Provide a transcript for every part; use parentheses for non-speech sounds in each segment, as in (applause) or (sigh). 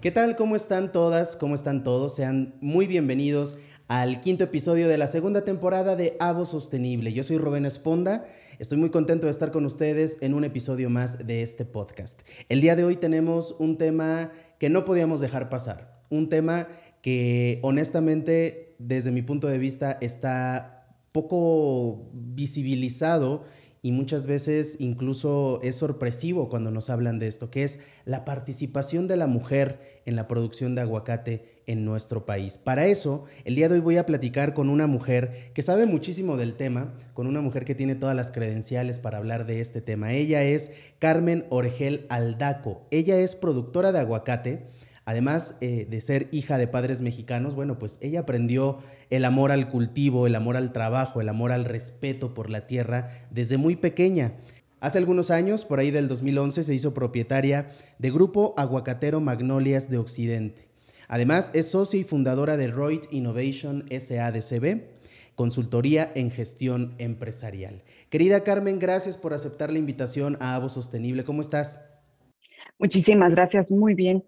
¿Qué tal? ¿Cómo están todas? ¿Cómo están todos? Sean muy bienvenidos al quinto episodio de la segunda temporada de Avo Sostenible. Yo soy Rubén Esponda. Estoy muy contento de estar con ustedes en un episodio más de este podcast. El día de hoy tenemos un tema que no podíamos dejar pasar. Un tema que honestamente, desde mi punto de vista, está poco visibilizado y muchas veces incluso es sorpresivo cuando nos hablan de esto, que es la participación de la mujer en la producción de aguacate en nuestro país. Para eso, el día de hoy voy a platicar con una mujer que sabe muchísimo del tema, con una mujer que tiene todas las credenciales para hablar de este tema. Ella es Carmen Orgel Aldaco. Ella es productora de aguacate Además eh, de ser hija de padres mexicanos, bueno, pues ella aprendió el amor al cultivo, el amor al trabajo, el amor al respeto por la tierra desde muy pequeña. Hace algunos años, por ahí del 2011, se hizo propietaria de Grupo Aguacatero Magnolias de Occidente. Además, es socia y fundadora de Reut Innovation SADCB, consultoría en gestión empresarial. Querida Carmen, gracias por aceptar la invitación a Avo Sostenible. ¿Cómo estás? Muchísimas gracias, muy bien.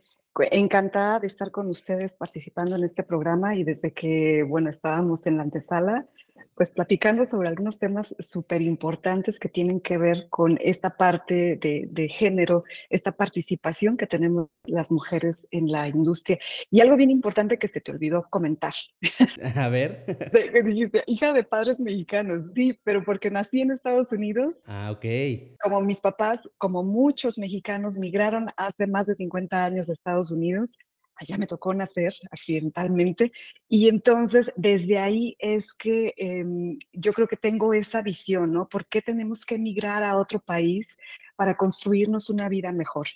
Encantada de estar con ustedes participando en este programa y desde que, bueno, estábamos en la antesala, pues platicando sobre algunos temas súper importantes que tienen que ver con esta parte de, género, esta participación que tenemos las mujeres en la industria. Y algo bien importante que se te olvidó comentar. (laughs) A ver. (laughs) dijiste, hija de padres mexicanos, sí, pero porque nací en Estados Unidos. Ah, ok. Como mis papás, como muchos mexicanos, migraron hace más de 50 años de Estados Unidos allá me tocó nacer accidentalmente y entonces desde ahí es que em, yo creo que tengo esa visión, ¿no? ¿Por qué tenemos que emigrar a otro país para construirnos una vida mejor?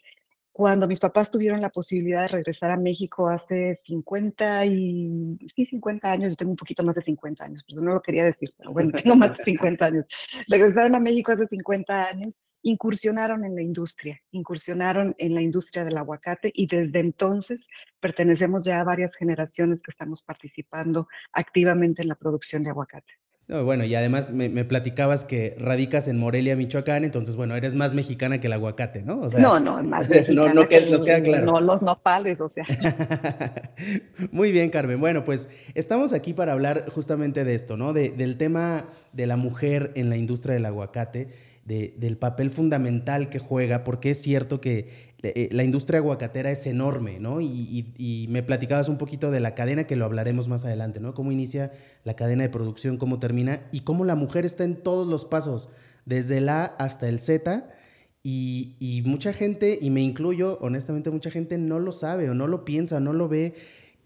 Cuando mis papás tuvieron la posibilidad de regresar a México hace 50 y, sí, 50 años, yo tengo un poquito más de 50 años, pero no lo quería decir, pero bueno, (laughs) tengo más de 50 años. Regresaron a México hace 50 años incursionaron en la industria, incursionaron en la industria del aguacate y desde entonces pertenecemos ya a varias generaciones que estamos participando activamente en la producción de aguacate. bueno, y además me, platicabas que radicas en Morelia, Michoacán, entonces, bueno, eres más mexicana que el aguacate, ¿no? no, no, más (laughs) mexicana. no, que, nos queda claro. No, los nopales, o sea. (laughs) Muy bien, Carmen. Bueno, pues estamos aquí para hablar justamente de esto, ¿no? del tema de la mujer en la industria del aguacate del papel fundamental que juega, porque es cierto que eh, la industria aguacatera es enorme, ¿no? Y, me platicabas un poquito de la cadena, que lo hablaremos más adelante, ¿no? Cómo inicia la cadena de producción, cómo termina y cómo la mujer está en todos los pasos, desde el A hasta el Z. Y, y mucha gente, y me incluyo, honestamente, mucha gente no lo sabe o no lo piensa, no lo ve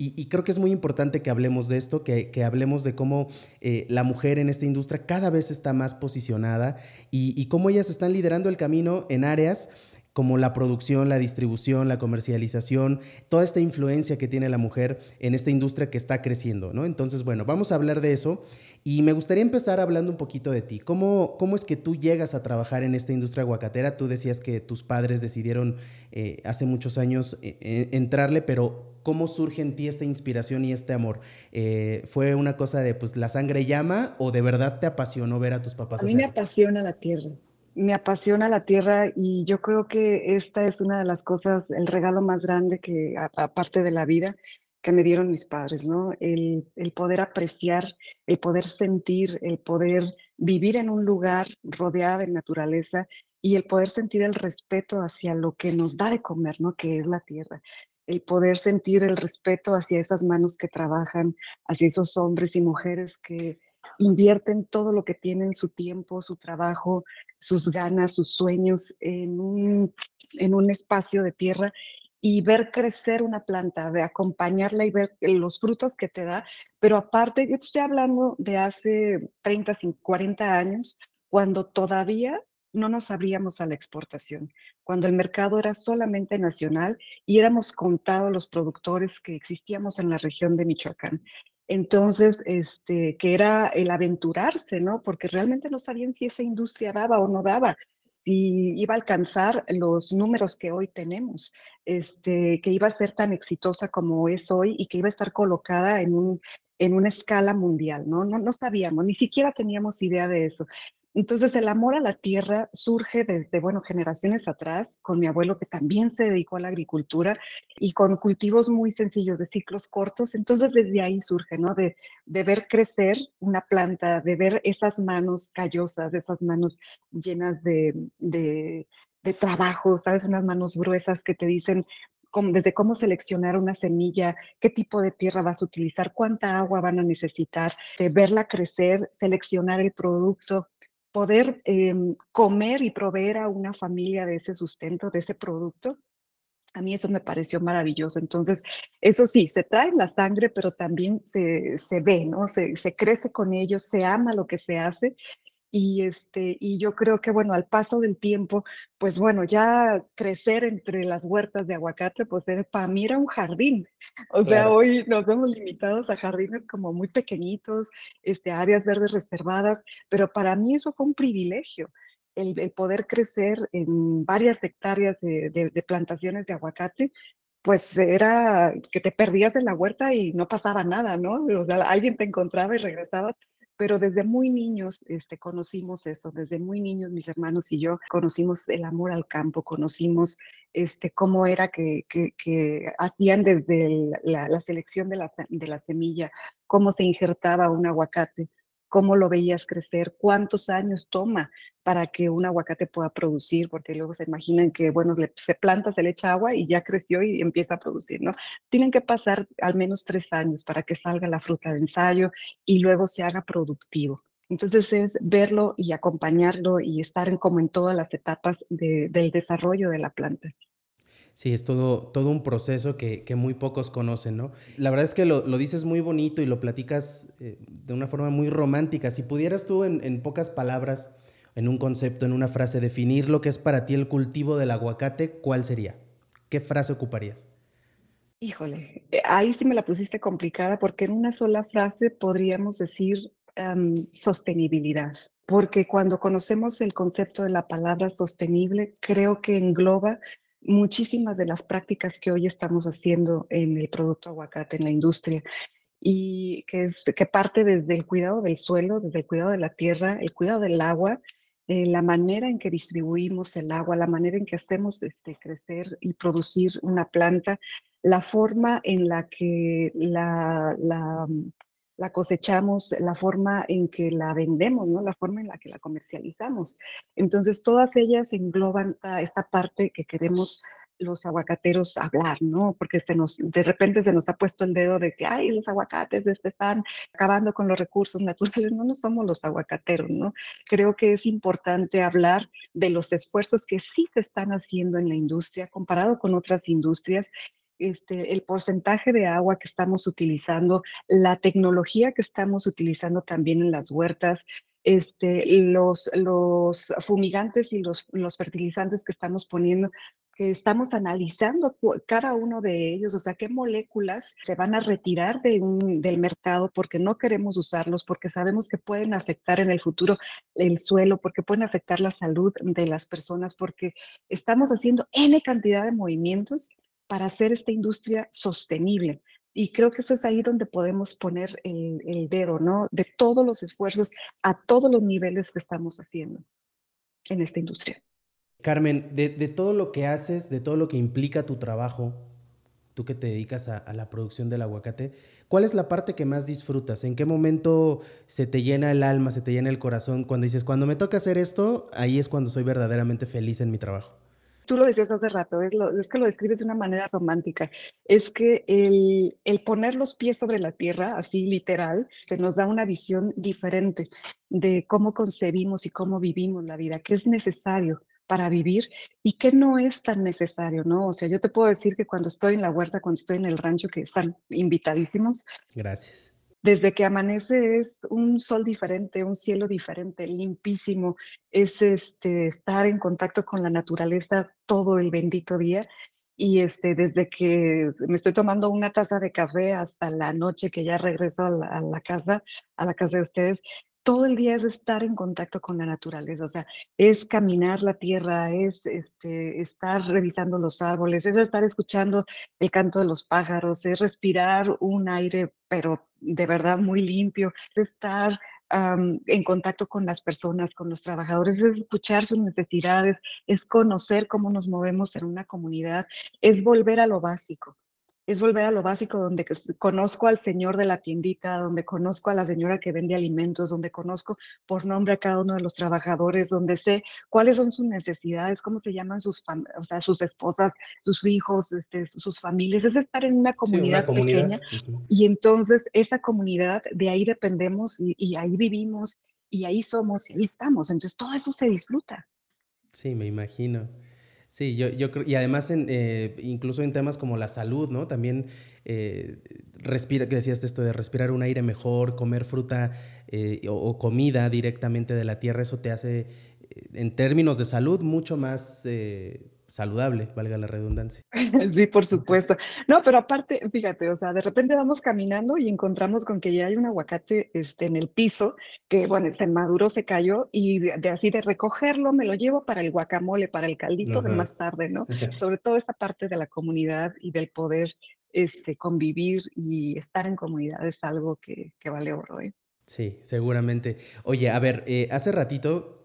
y, creo que es muy importante que hablemos de esto, que, hablemos de cómo eh, la mujer en esta industria cada vez está más posicionada y, cómo ellas están liderando el camino en áreas como la producción, la distribución, la comercialización, toda esta influencia que tiene la mujer en esta industria que está creciendo, ¿no? Entonces, bueno, vamos a hablar de eso y me gustaría empezar hablando un poquito de ti. ¿Cómo, cómo es que tú llegas a trabajar en esta industria aguacatera? Tú decías que tus padres decidieron eh, hace muchos años eh, entrarle, pero ¿Cómo surge en ti esta inspiración y este amor? Eh, ¿Fue una cosa de, pues, la sangre llama o de verdad te apasionó ver a tus papás? A mí me apasiona la tierra, me apasiona la tierra y yo creo que esta es una de las cosas, el regalo más grande que, aparte de la vida, que me dieron mis padres, ¿no? El, el poder apreciar, el poder sentir, el poder vivir en un lugar rodeado de naturaleza y el poder sentir el respeto hacia lo que nos da de comer, ¿no? Que es la tierra el poder sentir el respeto hacia esas manos que trabajan, hacia esos hombres y mujeres que invierten todo lo que tienen, su tiempo, su trabajo, sus ganas, sus sueños en un, en un espacio de tierra y ver crecer una planta, de acompañarla y ver los frutos que te da. Pero aparte, yo estoy hablando de hace 30, 40 años, cuando todavía no nos abríamos a la exportación, cuando el mercado era solamente nacional y éramos contados los productores que existíamos en la región de Michoacán. Entonces, este, que era el aventurarse, ¿no? Porque realmente no sabían si esa industria daba o no daba, si iba a alcanzar los números que hoy tenemos, este, que iba a ser tan exitosa como es hoy y que iba a estar colocada en un en una escala mundial, ¿no? ¿no? No sabíamos, ni siquiera teníamos idea de eso. Entonces, el amor a la tierra surge desde, bueno, generaciones atrás, con mi abuelo que también se dedicó a la agricultura y con cultivos muy sencillos de ciclos cortos. Entonces, desde ahí surge, ¿no? De, de ver crecer una planta, de ver esas manos callosas, esas manos llenas de, de, de trabajo, ¿sabes? Unas manos gruesas que te dicen, desde cómo seleccionar una semilla, qué tipo de tierra vas a utilizar, cuánta agua van a necesitar, de verla crecer, seleccionar el producto, poder em, comer y proveer a una familia de ese sustento, de ese producto. A mí eso me pareció maravilloso. Entonces, eso sí, se trae la sangre, pero también se, se ve, ¿no? Se, se crece con ellos, se ama lo que se hace y, este, y yo creo que, bueno, al paso del tiempo, pues bueno, ya crecer entre las huertas de aguacate, pues para mí era un jardín. (laughs) O sea, hoy nos vemos limitados a jardines como muy pequeñitos, este, áreas verdes reservadas, pero para mí eso fue un privilegio. El, el poder crecer en varias hectáreas de, de, de plantaciones de aguacate, pues era que te perdías en la huerta y no pasaba nada, ¿no? O sea, alguien te encontraba y regresaba pero desde muy niños este, conocimos eso, desde muy niños mis hermanos y yo conocimos el amor al campo, conocimos este, cómo era que, que, hacían desde la, selección de la, de la semilla, cómo se injertaba un aguacate, cómo lo veías crecer, cuántos años toma para que un aguacate pueda producir, porque luego se imaginan que, bueno, se planta, se le echa agua y ya creció y empieza a producir, ¿no? Tienen que pasar al menos tres años para que salga la fruta de ensayo y luego se haga productivo. Entonces es verlo y acompañarlo y estar en, como en todas las etapas del desarrollo de la planta. Sí, es todo, todo un proceso que, que, muy pocos conocen, ¿no? La verdad es que lo, lo dices muy bonito y lo platicas eh, de una forma muy romántica. Si pudieras tú en, en, pocas palabras, en un concepto, en una frase, definir lo que es para ti el cultivo del aguacate, ¿cuál sería? ¿Qué frase ocuparías? Híjole, ahí sí me la pusiste complicada porque en una sola frase podríamos decir um, sostenibilidad porque cuando conocemos el concepto de la palabra sostenible, creo que engloba muchísimas de las prácticas que hoy estamos haciendo en el producto aguacate, en la industria, y que, es, que parte desde el cuidado del suelo, desde el cuidado de la tierra, el cuidado del agua, eh, la manera en que distribuimos el agua, la manera en que hacemos este, crecer y producir una planta, la forma en la que la, la la cosechamos, la forma en que la vendemos, ¿no? La forma en la que la comercializamos. Entonces, todas ellas engloban esta parte que queremos los aguacateros hablar, ¿no? Porque se nos, de repente se nos ha puesto el dedo de que, ay, los aguacates este, están acabando con los recursos naturales. No, no somos los aguacateros, ¿no? Creo que es importante hablar de los esfuerzos que sí se están haciendo en la industria comparado con otras industrias este, el porcentaje de agua que estamos utilizando, la tecnología que estamos utilizando también en las huertas, este, los, los fumigantes y los, los fertilizantes que estamos poniendo, que estamos analizando cada uno de ellos, o sea, qué moléculas se van a retirar del mercado porque no queremos usarlos, porque sabemos que pueden afectar en el futuro el suelo, porque pueden afectar la salud de las personas, porque estamos haciendo N cantidad de movimientos para hacer esta industria sostenible. Y creo que eso es ahí donde podemos poner el, dedo, ¿no? De todos los esfuerzos a todos los niveles que estamos haciendo en esta industria. Carmen, de, todo lo que haces, de todo lo que implica tu trabajo, tú que te dedicas a, la producción del aguacate, ¿cuál es la parte que más disfrutas? ¿En qué momento se te llena el alma, se te llena el corazón? Cuando dices, cuando me toca hacer esto, ahí es cuando soy verdaderamente feliz en mi trabajo tú lo decías hace rato, es, lo, que lo describes de una manera romántica, es que el, poner los pies sobre la tierra, así literal, te nos da una visión diferente de cómo concebimos y cómo vivimos la vida, qué es necesario para vivir y qué no es tan necesario, ¿no? O sea, yo te puedo decir que cuando estoy en la huerta, cuando estoy en el rancho, que están invitadísimos. Gracias desde que amanece es un sol diferente, un cielo diferente, limpísimo, es este, estar en contacto con la naturaleza todo el bendito día. Y este, desde que me estoy tomando una taza de café hasta la noche que ya regreso a la, a la casa, a la casa de ustedes, todo el día es estar en contacto con la naturaleza, o sea, es caminar la tierra, es este, estar revisando los árboles, es estar escuchando el canto de los pájaros, es respirar un aire, pero de verdad muy limpio, es estar en contacto con las personas, con los trabajadores, es escuchar sus necesidades, es conocer cómo nos movemos en una comunidad, es volver a lo básico es volver a lo básico, donde conozco al señor de la tiendita, donde conozco a la señora que vende alimentos, donde conozco por nombre a cada uno de los trabajadores, donde sé cuáles son sus necesidades, cómo se llaman sus, o sea, sus esposas, sus hijos, este, sus familias. Es estar en una comunidad, pequeña y entonces esa comunidad, de ahí dependemos y, y ahí vivimos y ahí somos y ahí estamos. Entonces todo eso se disfruta. Sí, me imagino. Sí, yo, yo creo, y además en, eh, incluso en temas como la salud, ¿no? También eh, respira, que decías esto de respirar un aire mejor, comer fruta eh, o, comida directamente de la tierra, eso te hace, en términos de salud, mucho más saludable, valga la redundancia. (laughs) Sí, por supuesto. No, pero aparte, fíjate, o sea, de repente vamos caminando y encontramos con que ya hay un aguacate este, en el piso, que bueno, se maduró, se cayó, y de, así de recogerlo me lo llevo para el guacamole, para el caldito de más tarde, ¿no? (laughs) Sobre todo esta parte de la comunidad y del poder este, convivir y estar en comunidad es algo que, que vale oro, ¿eh? Sí, seguramente. Oye, a ver, eh, hace ratito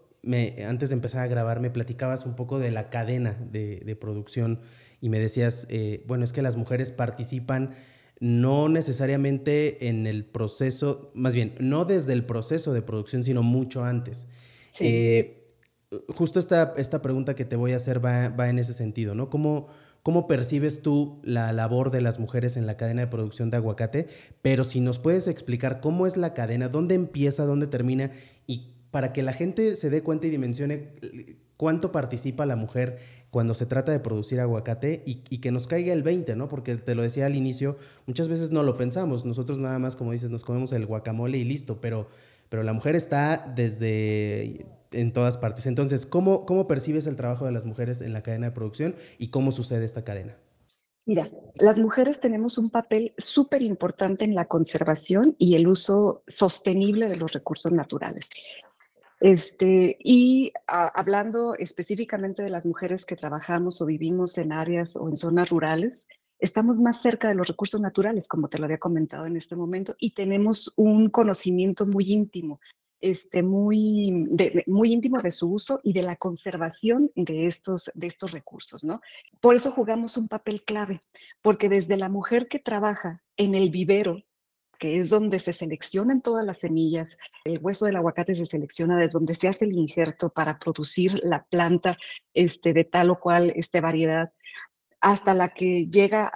antes de empezar a grabar, me platicabas un poco de la cadena de, producción y me decías, eh, bueno, es que las mujeres participan no necesariamente en el proceso, más bien, no desde el proceso de producción, sino mucho antes. Eh, justo esta, esta pregunta que te voy a hacer va, va en ese sentido, ¿no? ¿Cómo, ¿Cómo percibes tú la labor de las mujeres en la cadena de producción de aguacate? Pero si nos puedes explicar cómo es la cadena, dónde empieza, dónde termina y para que la gente se dé cuenta y dimensione cuánto participa la mujer cuando se trata de producir aguacate y, que nos caiga el 20, ¿no? Porque te lo decía al inicio, muchas veces no lo pensamos, nosotros nada más, como dices, nos comemos el guacamole y listo, pero, pero la mujer está desde en todas partes. Entonces, ¿cómo, ¿cómo percibes el trabajo de las mujeres en la cadena de producción y cómo sucede esta cadena? Mira, las mujeres tenemos un papel súper importante en la conservación y el uso sostenible de los recursos naturales. Este, y hablando específicamente de las mujeres que trabajamos o vivimos en áreas o en zonas rurales, estamos más cerca de los recursos naturales, como te lo había comentado en este momento, y tenemos un conocimiento muy íntimo, este, muy, muy íntimo de su uso y de la conservación de estos, de estos recursos, ¿no? Por eso jugamos un papel clave, porque desde la mujer que trabaja en el vivero que es donde se seleccionan todas las semillas. El hueso del aguacate se selecciona desde donde se hace el injerto para producir la planta este, de tal o cual este, variedad, hasta la que llega,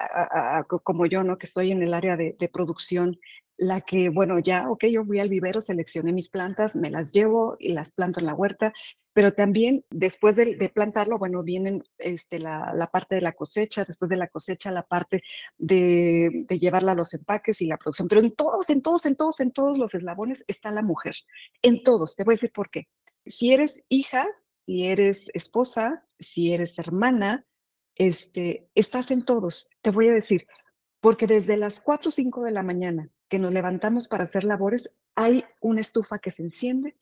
como yo, ¿no? que estoy en el área de, de producción, la que, bueno, ya, ok, yo fui al vivero, seleccioné mis plantas, me las llevo y las planto en la huerta pero también después de, plantarlo, bueno, vienen este, la, parte de la cosecha, después de la cosecha la parte de, llevarla a los empaques y la producción, pero en todos, en todos, en todos, en todos los eslabones está la mujer, en todos, te voy a decir por qué. Si eres hija, si eres esposa, si eres hermana, este, estás en todos, te voy a decir, porque desde las 4 o 5 de la mañana que nos levantamos para hacer labores, hay una estufa que se enciende,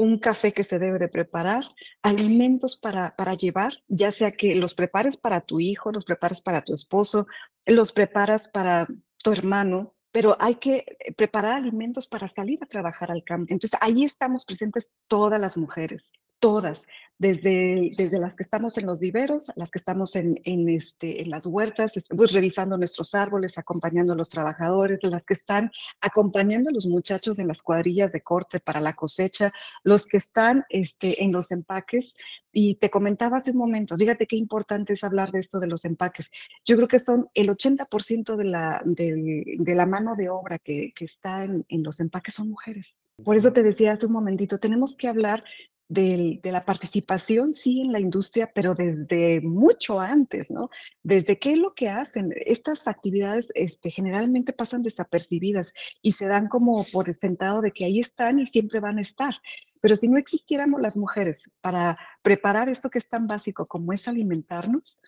un café que se debe de preparar, alimentos para, para llevar, ya sea que los prepares para tu hijo, los prepares para tu esposo, los preparas para tu hermano, pero hay que eh, preparar alimentos para salir a trabajar al campo. Entonces, ahí estamos presentes todas las mujeres, todas, desde, desde las que estamos en los viveros, las que estamos en, en, este, en las huertas, pues, revisando nuestros árboles, acompañando a los trabajadores, las que están acompañando a los muchachos en las cuadrillas de corte para la cosecha, los que están este, en los empaques. Y te comentaba hace un momento, fíjate qué importante es hablar de esto de los empaques. Yo creo que son el 80% de la, de, de, la mano de obra que, que está en, en los empaques son mujeres. Por eso te decía hace un momentito, tenemos que hablar de, la participación, sí, en la industria, pero desde mucho antes, ¿no? Desde qué es lo que hacen. Estas actividades este, generalmente pasan desapercibidas y se dan como por sentado de que ahí están y siempre van a estar. Pero si no existiéramos las mujeres para preparar esto que es tan básico como es alimentarnos,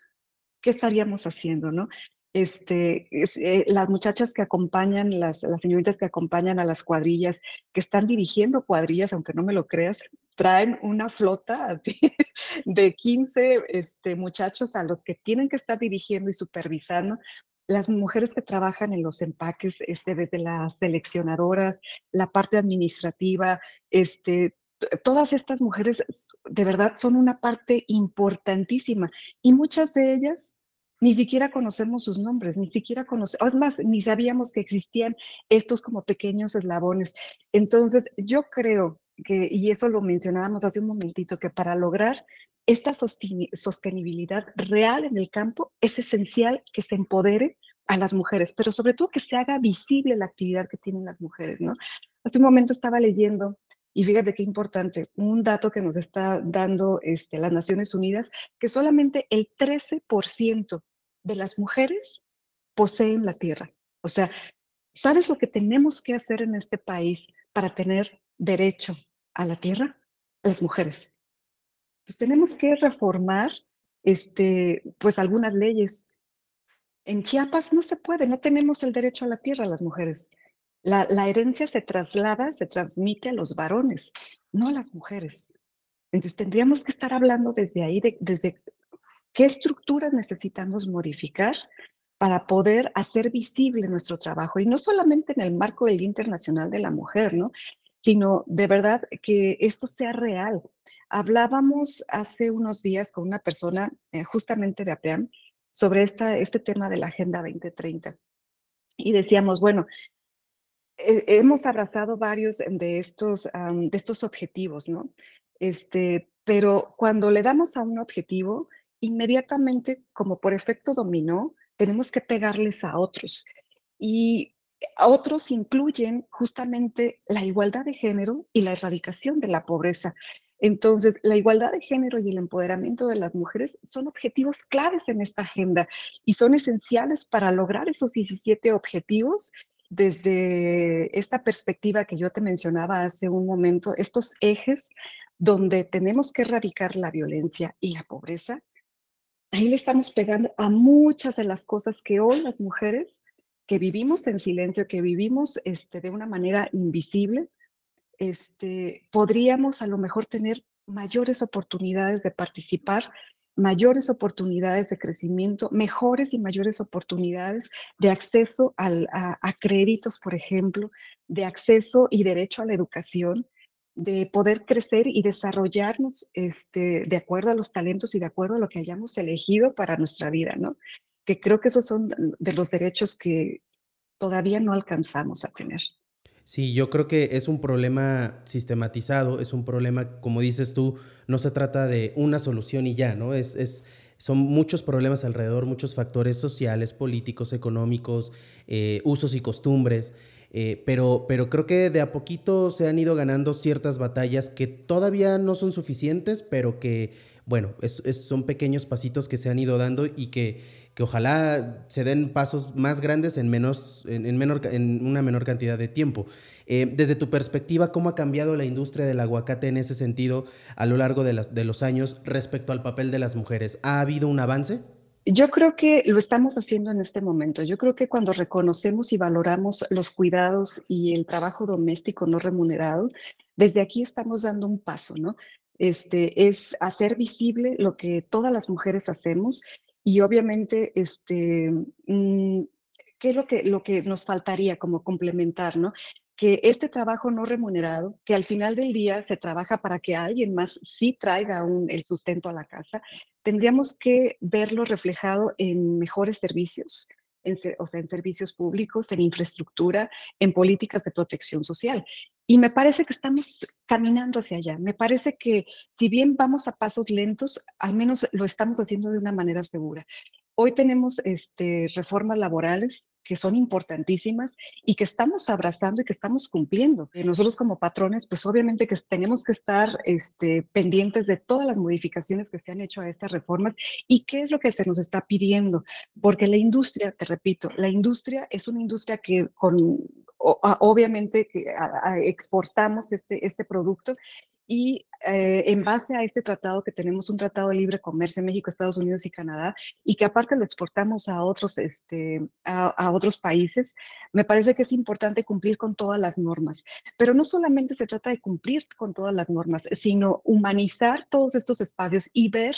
¿qué estaríamos haciendo, no? Este, eh, las muchachas que acompañan, las, las señoritas que acompañan a las cuadrillas, que están dirigiendo cuadrillas, aunque no me lo creas, traen una flota (laughs) de 15 este, muchachos a los que tienen que estar dirigiendo y supervisando las mujeres que trabajan en los empaques, este, desde las seleccionadoras, la parte administrativa, este, todas estas mujeres de verdad son una parte importantísima y muchas de ellas ni siquiera conocemos sus nombres, ni siquiera conocemos, es más, ni sabíamos que existían estos como pequeños eslabones. Entonces, yo creo que, y eso lo mencionábamos hace un momentito, que para lograr esta sostenibilidad real en el campo es esencial que se empodere a las mujeres, pero sobre todo que se haga visible la actividad que tienen las mujeres, ¿no? Hace un momento estaba leyendo y fíjate qué importante, un dato que nos está dando este, las Naciones Unidas, que solamente el 13% de las mujeres poseen la tierra. O sea, ¿sabes lo que tenemos que hacer en este país para tener derecho a la tierra? Las mujeres. Pues tenemos que reformar este, pues algunas leyes. En Chiapas no se puede, no tenemos el derecho a la tierra las mujeres. La, herencia se traslada, se transmite a los varones, no a las mujeres. Entonces tendríamos que estar hablando desde ahí, desde qué estructuras necesitamos modificar para poder hacer visible nuestro trabajo. Y no solamente en el marco del Internacional de la Mujer, ¿no? Sino de verdad que esto sea real. Hablábamos hace unos días con una persona eh, justamente de APEAM sobre esta, este tema de la Agenda 2030. Y decíamos, bueno, hemos abrazado varios de estos, de estos objetivos, ¿no? Este, pero cuando le damos a un objetivo, inmediatamente, como por efecto dominó, tenemos que pegarles a otros. Y otros incluyen justamente la igualdad de género y la erradicación de la pobreza. Entonces, la igualdad de género y el empoderamiento de las mujeres son objetivos claves en esta agenda y son esenciales para lograr esos 17 objetivos desde esta perspectiva que yo te mencionaba hace un momento, estos ejes donde tenemos que erradicar la violencia y la pobreza, ahí le estamos pegando a muchas de las cosas que hoy las mujeres que vivimos en silencio, que vivimos este, de una manera invisible, este, podríamos a lo mejor tener mayores oportunidades de participar mayores oportunidades de crecimiento, mejores y mayores oportunidades de acceso a, créditos, por ejemplo, de acceso y derecho a la educación, de poder crecer y desarrollarnos este, de acuerdo a los talentos y de acuerdo a lo que hayamos elegido para nuestra vida, ¿no? Que creo que esos son de los derechos que todavía no alcanzamos a tener. Sí, yo creo que es un problema sistematizado, es un problema, como dices tú, no se trata de una solución y ya, ¿no? Es, es son muchos problemas alrededor, muchos factores sociales, políticos, económicos, eh, usos y costumbres, eh, pero, pero creo que de a poquito se han ido ganando ciertas batallas que todavía no son suficientes, pero que, bueno, son pequeños pasitos que se han ido dando y que que ojalá se den pasos más grandes en, menos, en, menor, en una menor cantidad de tiempo. Eh, desde tu perspectiva, ¿cómo ha cambiado la industria del aguacate en ese sentido a lo largo de, las, de los años respecto al papel de las mujeres? ¿Ha habido un avance? Yo creo que lo estamos haciendo en este momento. Yo creo que cuando reconocemos y valoramos los cuidados y el trabajo doméstico no remunerado, desde aquí estamos dando un paso, ¿no? Este, es hacer visible lo que todas las mujeres hacemos y obviamente, este, mm, ¿qué es lo que, lo que nos faltaría como complementar, no? Que este trabajo no remunerado, que al final del día se trabaja para que alguien más sí traiga un, el sustento a la casa, tendríamos que verlo reflejado en mejores servicios, en, o sea, en servicios públicos, en infraestructura, en políticas de protección social. Y me parece que estamos caminando hacia allá. Me parece que si bien vamos a pasos lentos, al menos lo estamos haciendo de una manera segura. Hoy tenemos este, reformas laborales que son importantísimas y que estamos abrazando y que estamos cumpliendo. Eh, nosotros como patrones, pues obviamente que tenemos que estar este, pendientes de todas las modificaciones que se han hecho a estas reformas y qué es lo que se nos está pidiendo, porque la industria, te repito, la industria es una industria que con obviamente que exportamos este, este producto y eh, en base a este tratado que tenemos un tratado de libre comercio México, Estados Unidos y Canadá y que aparte lo exportamos a otros, este, a, otros países, me parece que es importante cumplir con todas las normas. Pero no solamente se trata de cumplir con todas las normas, sino humanizar todos estos espacios y ver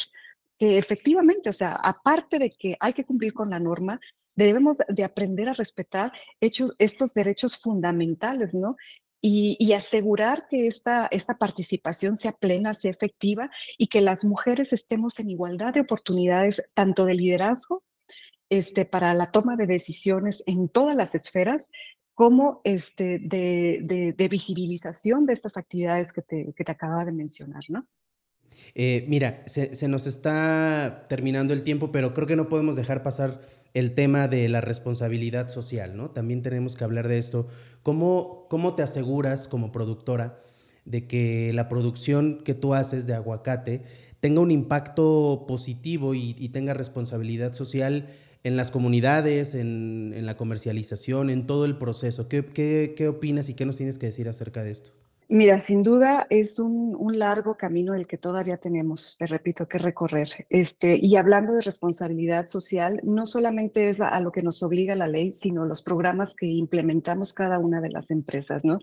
que efectivamente, o sea, aparte de que hay que cumplir con la norma, debemos de aprender a respetar hechos, estos derechos fundamentales, ¿no? Y, asegurar que esta, esta participación sea plena, sea efectiva y que las mujeres estemos en igualdad de oportunidades, tanto de liderazgo este, para la toma de decisiones en todas las esferas, como este, de, de, visibilización de estas actividades que te, que te acababa de mencionar, ¿no? Eh, mira, se, nos está terminando el tiempo, pero creo que no podemos dejar pasar el tema de la responsabilidad social, ¿no? También tenemos que hablar de esto. ¿Cómo, cómo te aseguras como productora de que la producción que tú haces de aguacate tenga un impacto positivo y, y tenga responsabilidad social en las comunidades, en, en, la comercialización, en todo el proceso? ¿Qué, qué, ¿Qué opinas y qué nos tienes que decir acerca de esto? Mira, sin duda es un, largo camino el que todavía tenemos, te repito, que recorrer. Este, y hablando de responsabilidad social, no solamente es a, lo que nos obliga la ley, sino los programas que implementamos cada una de las empresas, ¿no?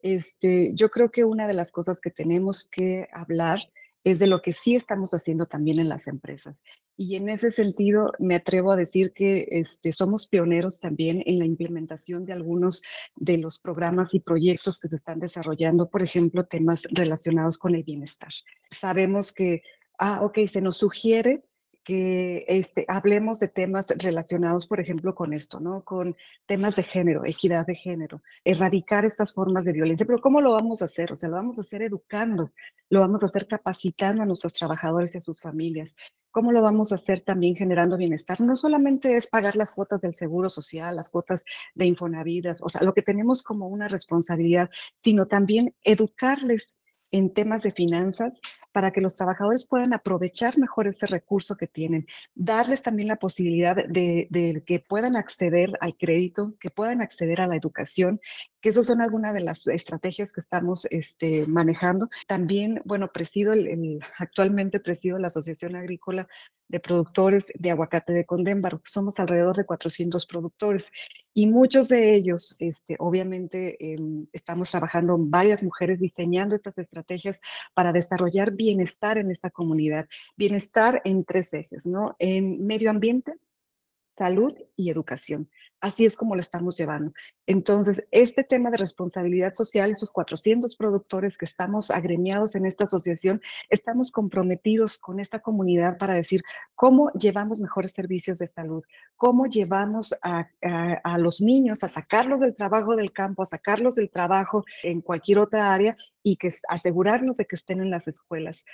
Este, yo creo que una de las cosas que tenemos que hablar es de lo que sí estamos haciendo también en las empresas. Y en ese sentido, me atrevo a decir que este, somos pioneros también en la implementación de algunos de los programas y proyectos que se están desarrollando, por ejemplo, temas relacionados con el bienestar. Sabemos que, ah, ok, se nos sugiere que este, hablemos de temas relacionados, por ejemplo, con esto, ¿no? Con temas de género, equidad de género, erradicar estas formas de violencia. Pero ¿cómo lo vamos a hacer? O sea, lo vamos a hacer educando, lo vamos a hacer capacitando a nuestros trabajadores y a sus familias. ¿Cómo lo vamos a hacer también generando bienestar? No solamente es pagar las cuotas del seguro social, las cuotas de Infonavidas, o sea, lo que tenemos como una responsabilidad, sino también educarles en temas de finanzas para que los trabajadores puedan aprovechar mejor ese recurso que tienen, darles también la posibilidad de, que puedan acceder al crédito, que puedan acceder a la educación, que esas son algunas de las estrategias que estamos este, manejando. También, bueno, presido el, actualmente presido la Asociación Agrícola de productores de aguacate de Condémbaro. Somos alrededor de 400 productores y muchos de ellos, este, obviamente, em, estamos trabajando varias mujeres diseñando estas estrategias para desarrollar bienestar en esta comunidad. Bienestar en tres ejes, ¿no? En medio ambiente, salud y educación. Así es como lo estamos llevando. Entonces, este tema de responsabilidad social, esos 400 productores que estamos agremiados en esta asociación, estamos comprometidos con esta comunidad para decir cómo llevamos mejores servicios de salud, cómo llevamos a, a los niños a sacarlos del trabajo del campo, a sacarlos del trabajo en cualquier otra área y que asegurarnos de que estén en las escuelas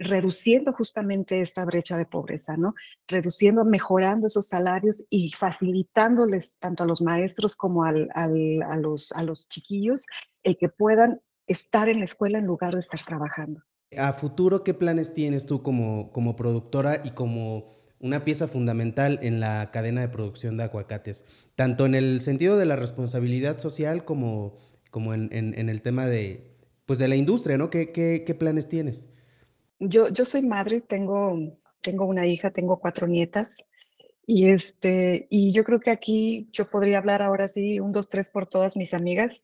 reduciendo justamente esta brecha de pobreza, ¿no? Reduciendo, mejorando esos salarios y facilitándoles tanto a los maestros como al, al, a, los, a los chiquillos el que puedan estar en la escuela en lugar de estar trabajando. A futuro, ¿qué planes tienes tú como, como productora y como una pieza fundamental en la cadena de producción de aguacates? Tanto en el sentido de la responsabilidad social como, como en, en, en el tema de, pues de la industria, ¿no? ¿Qué, qué, qué planes tienes? Yo, yo soy madre, tengo, tengo una hija, tengo cuatro nietas. Y, este, y yo creo que aquí yo podría hablar ahora sí, un, dos, tres por todas mis amigas,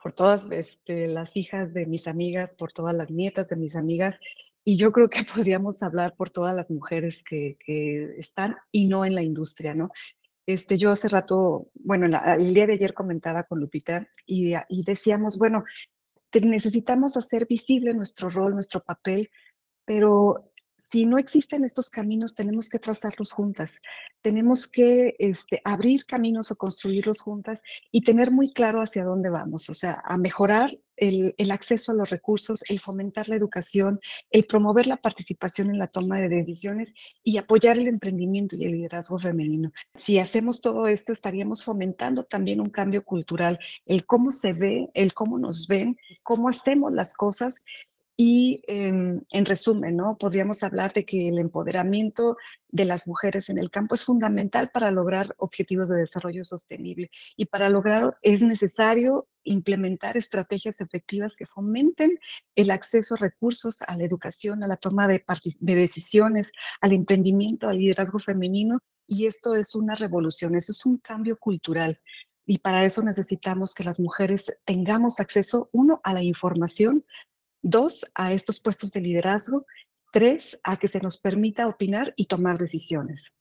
por todas este, las hijas de mis amigas, por todas las nietas de mis amigas. Y yo creo que (laughs) podríamos hablar por todas las mujeres que, que están y no en la industria, ¿no? Este, yo hace rato, bueno, el día de ayer comentaba con Lupita y, y decíamos, bueno, necesitamos hacer visible nuestro rol, nuestro papel pero si no existen estos caminos, tenemos que trazarlos juntas, tenemos que este, abrir caminos o construirlos juntas y tener muy claro hacia dónde vamos, o sea, a mejorar el, el, acceso a los recursos, el fomentar la educación, el promover la participación en la toma de decisiones y apoyar el emprendimiento y el liderazgo femenino. Si hacemos todo esto, estaríamos fomentando también un cambio cultural, el cómo se ve, el cómo nos ven, cómo hacemos las cosas y em, en resumen, ¿no? Podríamos hablar de que el empoderamiento de las mujeres en el campo es fundamental para lograr objetivos de desarrollo sostenible. Y para lograrlo es necesario implementar estrategias efectivas que fomenten el acceso a recursos, a la educación, a la toma de, de decisiones, al emprendimiento, al liderazgo femenino. Y esto es una revolución, eso es un cambio cultural. Y para eso necesitamos que las mujeres tengamos acceso, uno, a la información, Dos, a estos puestos de liderazgo. Tres, a que se nos permita opinar y tomar decisiones.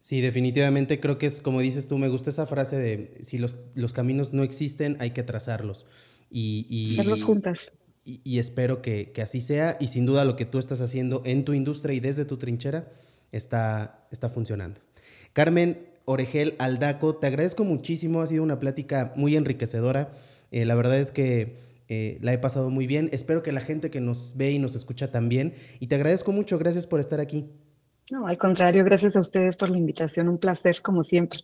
Sí, definitivamente creo que es como dices tú, me gusta esa frase de si los, los caminos no existen, hay que trazarlos. Y, y Hacerlos juntas. Y, y espero que, que, así sea. Y sin duda lo que tú estás haciendo en tu industria y desde tu trinchera está, está funcionando. Carmen Oregel Aldaco, te agradezco muchísimo. Ha sido una plática muy enriquecedora. Eh, la verdad es que eh, la he pasado muy bien. Espero que la gente que nos ve y nos escucha también. Y te agradezco mucho. Gracias por estar aquí. No, al contrario, gracias a ustedes por la invitación, un placer como siempre.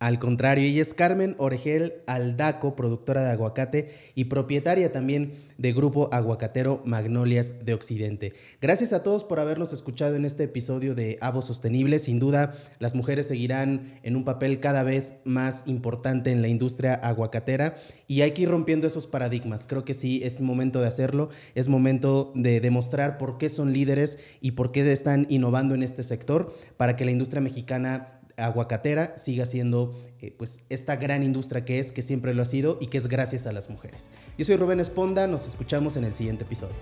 Al contrario, ella es Carmen Oregel Aldaco, productora de aguacate y propietaria también de Grupo Aguacatero Magnolias de Occidente. Gracias a todos por habernos escuchado en este episodio de Avo Sostenible. Sin duda, las mujeres seguirán en un papel cada vez más importante en la industria aguacatera y hay que ir rompiendo esos paradigmas. Creo que sí, es momento de hacerlo, es momento de demostrar por qué son líderes y por qué están innovando en este sector para que la industria mexicana aguacatera siga siendo eh, pues esta gran industria que es, que siempre lo ha sido y que es gracias a las mujeres. Yo soy Rubén Esponda, nos escuchamos en el siguiente episodio.